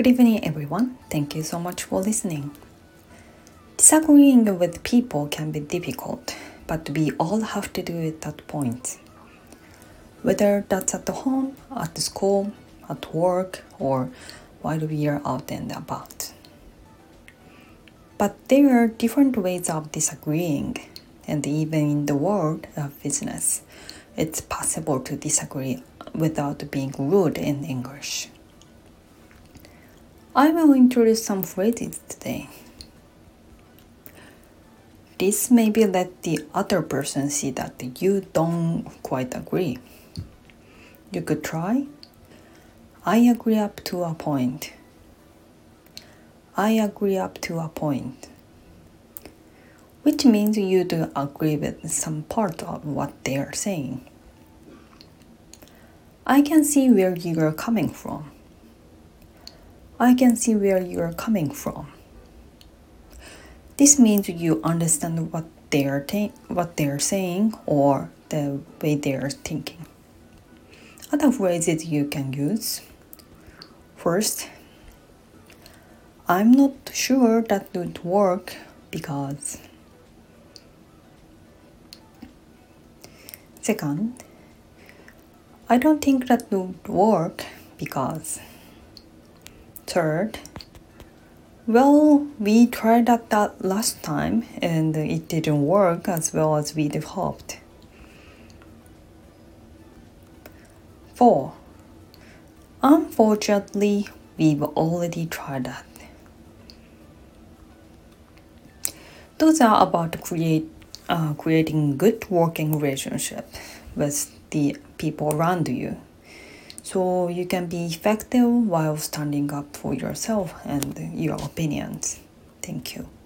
Good evening, everyone. Thank you so much for listening. Disagreeing with people can be difficult, but we all have to do it at points. Whether that's at home, at school, at work, or while we are out and about. But there are different ways of disagreeing, and even in the world of business, it's possible to disagree without being rude in English. I will introduce some phrases today. This maybe let the other person see that you don't quite agree. You could try. I agree up to a point. I agree up to a point. Which means you do agree with some part of what they are saying. I can see where you are coming from. I can see where you are coming from. This means you understand what they are what they are saying or the way they are thinking. Other phrases you can use. First, I'm not sure that would work because. Second, I don't think that would work because. Third, well, we tried that, that last time and it didn't work as well as we'd hoped. Four, unfortunately, we've already tried that. Those are about create, uh, creating good working relationship with the people around you so you can be effective while standing up for yourself and your opinions. Thank you.